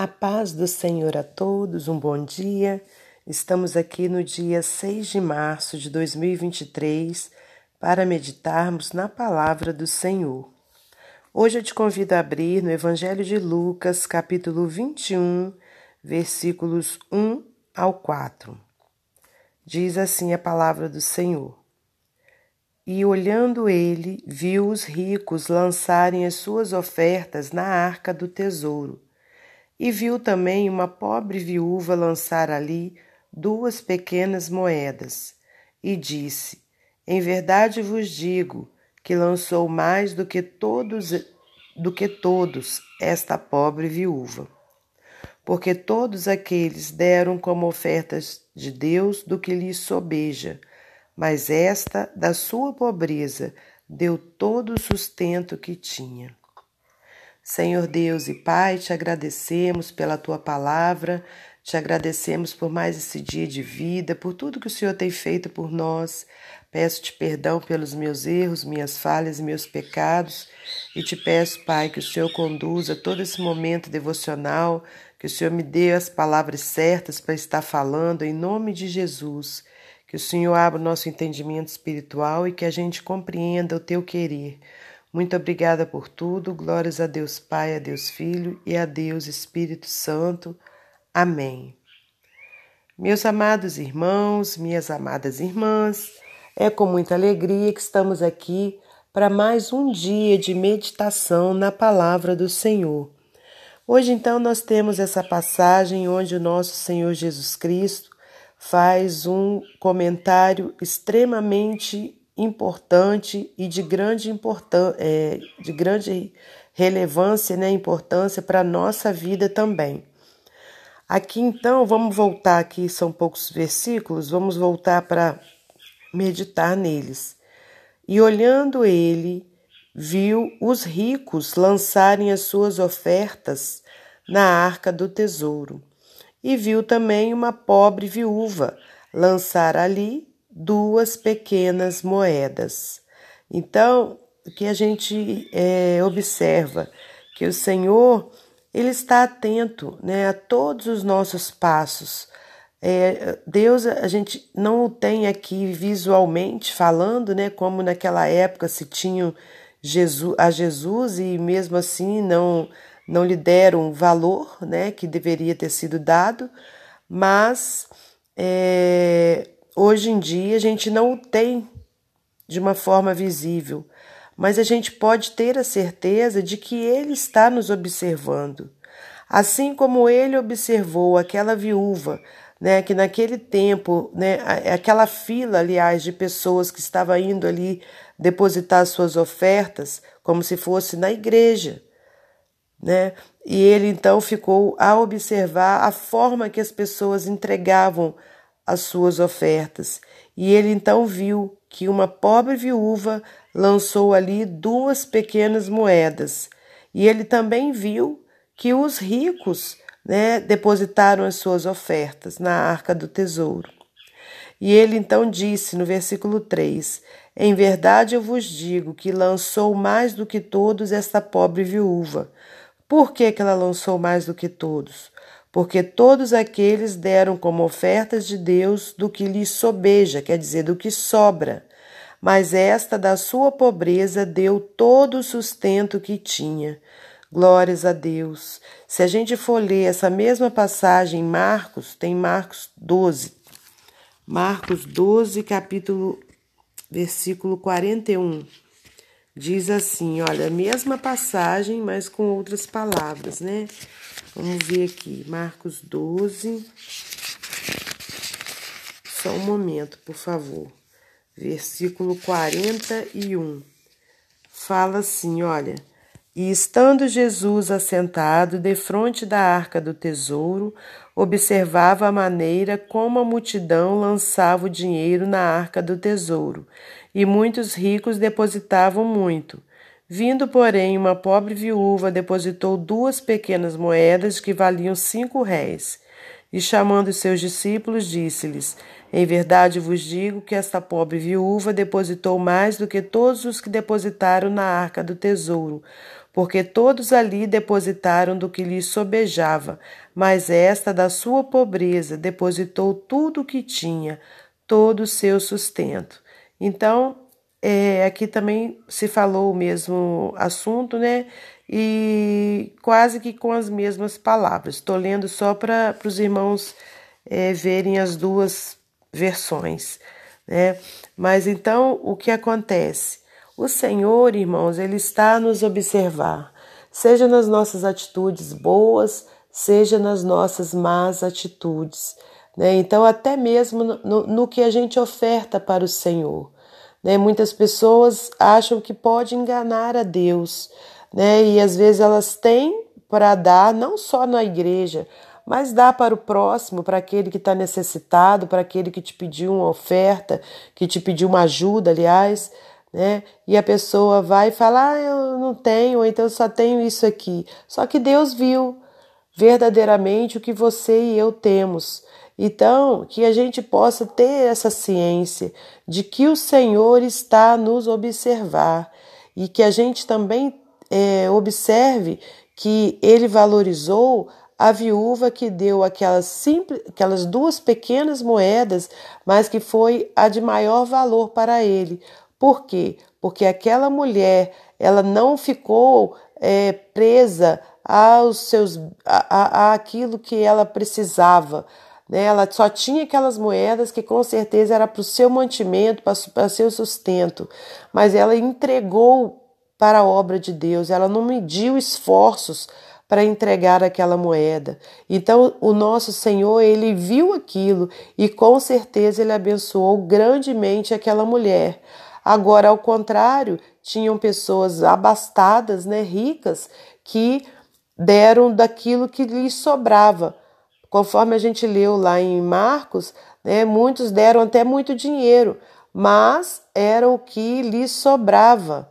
A paz do Senhor a todos, um bom dia. Estamos aqui no dia 6 de março de 2023 para meditarmos na palavra do Senhor. Hoje eu te convido a abrir no Evangelho de Lucas, capítulo 21, versículos 1 ao 4. Diz assim a palavra do Senhor. E olhando ele, viu os ricos lançarem as suas ofertas na arca do tesouro e viu também uma pobre viúva lançar ali duas pequenas moedas, e disse: Em verdade vos digo que lançou mais do que todos do que todos esta pobre viúva. Porque todos aqueles deram como ofertas de Deus do que lhes sobeja, mas esta, da sua pobreza, deu todo o sustento que tinha. Senhor Deus e Pai, te agradecemos pela tua palavra, te agradecemos por mais esse dia de vida, por tudo que o Senhor tem feito por nós. Peço-te perdão pelos meus erros, minhas falhas e meus pecados, e te peço, Pai, que o Senhor conduza todo esse momento devocional, que o Senhor me dê as palavras certas para estar falando, em nome de Jesus. Que o Senhor abra o nosso entendimento espiritual e que a gente compreenda o teu querer. Muito obrigada por tudo. Glórias a Deus Pai, a Deus Filho e a Deus Espírito Santo. Amém. Meus amados irmãos, minhas amadas irmãs, é com muita alegria que estamos aqui para mais um dia de meditação na palavra do Senhor. Hoje, então, nós temos essa passagem onde o nosso Senhor Jesus Cristo faz um comentário extremamente importante e de grande, importância, é, de grande relevância, né, importância para a nossa vida também. Aqui então, vamos voltar aqui, são poucos versículos, vamos voltar para meditar neles. E olhando ele, viu os ricos lançarem as suas ofertas na arca do tesouro. E viu também uma pobre viúva lançar ali duas pequenas moedas. Então, o que a gente é, observa que o Senhor ele está atento né, a todos os nossos passos. É, Deus a gente não o tem aqui visualmente falando, né, como naquela época se tinham Jesus, a Jesus e mesmo assim não não lhe deram valor, né, que deveria ter sido dado, mas é, hoje em dia a gente não o tem de uma forma visível, mas a gente pode ter a certeza de que ele está nos observando. Assim como ele observou aquela viúva, né, que naquele tempo, né, aquela fila, aliás, de pessoas que estava indo ali depositar suas ofertas, como se fosse na igreja, né? E ele então ficou a observar a forma que as pessoas entregavam as suas ofertas. E ele então viu que uma pobre viúva lançou ali duas pequenas moedas. E ele também viu que os ricos né, depositaram as suas ofertas na arca do tesouro. E ele então disse no versículo 3: Em verdade eu vos digo que lançou mais do que todos esta pobre viúva. Por que, que ela lançou mais do que todos? Porque todos aqueles deram como ofertas de Deus do que lhes sobeja, quer dizer, do que sobra. Mas esta da sua pobreza deu todo o sustento que tinha. Glórias a Deus. Se a gente for ler essa mesma passagem em Marcos, tem Marcos 12. Marcos 12, capítulo, versículo 41. Diz assim, olha, a mesma passagem, mas com outras palavras, né? Vamos ver aqui, Marcos 12. Só um momento, por favor. Versículo 41. Fala assim: olha. E estando Jesus assentado defronte da arca do tesouro, observava a maneira como a multidão lançava o dinheiro na arca do tesouro, e muitos ricos depositavam muito. Vindo, porém, uma pobre viúva depositou duas pequenas moedas que valiam cinco réis. E chamando seus discípulos, disse-lhes: Em verdade vos digo que esta pobre viúva depositou mais do que todos os que depositaram na arca do tesouro, porque todos ali depositaram do que lhe sobejava, mas esta da sua pobreza depositou tudo o que tinha, todo o seu sustento. Então, é, aqui também se falou o mesmo assunto, né? E quase que com as mesmas palavras. Estou lendo só para os irmãos é, verem as duas versões, né? Mas então, o que acontece? O Senhor, irmãos, Ele está a nos observar, seja nas nossas atitudes boas, seja nas nossas más atitudes. Né? Então, até mesmo no, no que a gente oferta para o Senhor. Né? Muitas pessoas acham que pode enganar a Deus, né? e às vezes elas têm para dar, não só na igreja, mas dá para o próximo, para aquele que está necessitado, para aquele que te pediu uma oferta, que te pediu uma ajuda, aliás né? E a pessoa vai e fala: ah, eu não tenho, então eu só tenho isso aqui. Só que Deus viu verdadeiramente o que você e eu temos. Então, que a gente possa ter essa ciência de que o Senhor está nos observar e que a gente também é, observe que Ele valorizou a viúva que deu aquelas, simples, aquelas duas pequenas moedas, mas que foi a de maior valor para ele, por quê? Porque aquela mulher ela não ficou é, presa aos seus a, a, aquilo que ela precisava. Né? Ela só tinha aquelas moedas que com certeza era para o seu mantimento, para o seu sustento, mas ela entregou para a obra de Deus, ela não mediu esforços para entregar aquela moeda. Então, o nosso Senhor, ele viu aquilo e com certeza ele abençoou grandemente aquela mulher. Agora, ao contrário, tinham pessoas abastadas, né, ricas, que deram daquilo que lhes sobrava. Conforme a gente leu lá em Marcos, né, muitos deram até muito dinheiro, mas era o que lhes sobrava.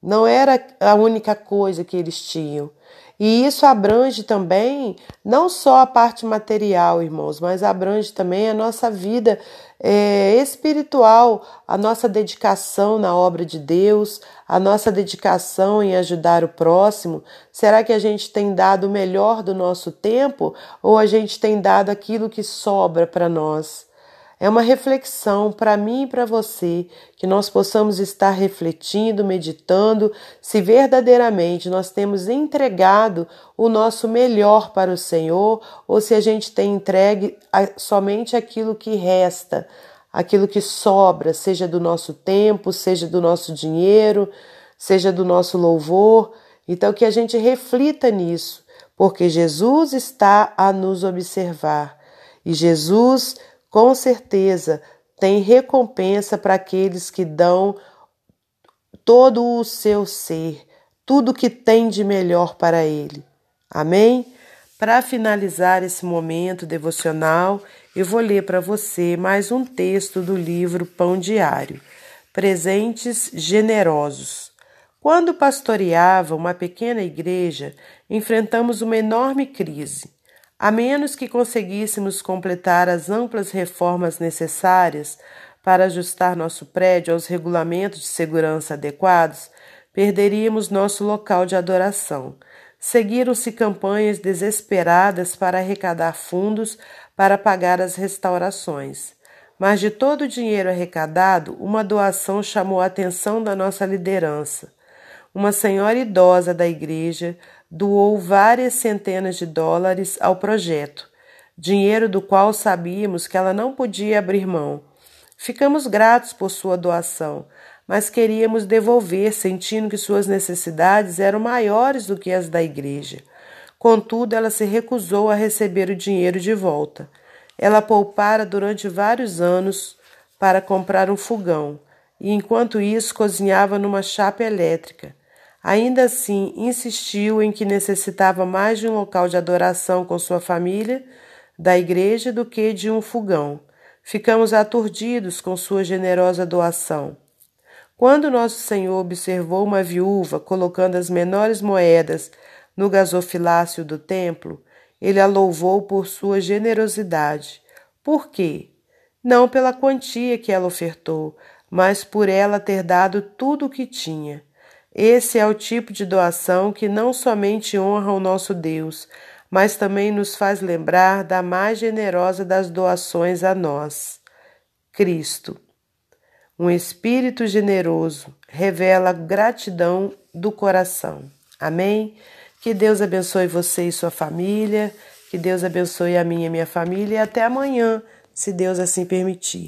Não era a única coisa que eles tinham. E isso abrange também não só a parte material, irmãos, mas abrange também a nossa vida é, espiritual, a nossa dedicação na obra de Deus, a nossa dedicação em ajudar o próximo. Será que a gente tem dado o melhor do nosso tempo ou a gente tem dado aquilo que sobra para nós? É uma reflexão para mim e para você, que nós possamos estar refletindo, meditando, se verdadeiramente nós temos entregado o nosso melhor para o Senhor ou se a gente tem entregue somente aquilo que resta, aquilo que sobra, seja do nosso tempo, seja do nosso dinheiro, seja do nosso louvor. Então, que a gente reflita nisso, porque Jesus está a nos observar e Jesus com certeza tem recompensa para aqueles que dão todo o seu ser, tudo que tem de melhor para ele. Amém? Para finalizar esse momento devocional, eu vou ler para você mais um texto do livro Pão Diário. Presentes generosos. Quando pastoreava uma pequena igreja, enfrentamos uma enorme crise. A menos que conseguíssemos completar as amplas reformas necessárias para ajustar nosso prédio aos regulamentos de segurança adequados, perderíamos nosso local de adoração. Seguiram-se campanhas desesperadas para arrecadar fundos para pagar as restaurações. Mas de todo o dinheiro arrecadado, uma doação chamou a atenção da nossa liderança. Uma senhora idosa da igreja doou várias centenas de dólares ao projeto, dinheiro do qual sabíamos que ela não podia abrir mão. Ficamos gratos por sua doação, mas queríamos devolver, sentindo que suas necessidades eram maiores do que as da igreja. Contudo, ela se recusou a receber o dinheiro de volta. Ela poupara durante vários anos para comprar um fogão e, enquanto isso, cozinhava numa chapa elétrica. Ainda assim, insistiu em que necessitava mais de um local de adoração com sua família, da igreja, do que de um fogão. Ficamos aturdidos com sua generosa doação. Quando nosso Senhor observou uma viúva colocando as menores moedas no gasofilácio do templo, ele a louvou por sua generosidade. Por quê? Não pela quantia que ela ofertou, mas por ela ter dado tudo o que tinha. Esse é o tipo de doação que não somente honra o nosso Deus, mas também nos faz lembrar da mais generosa das doações a nós, Cristo. Um espírito generoso revela gratidão do coração. Amém? Que Deus abençoe você e sua família, que Deus abençoe a minha e minha família e até amanhã, se Deus assim permitir.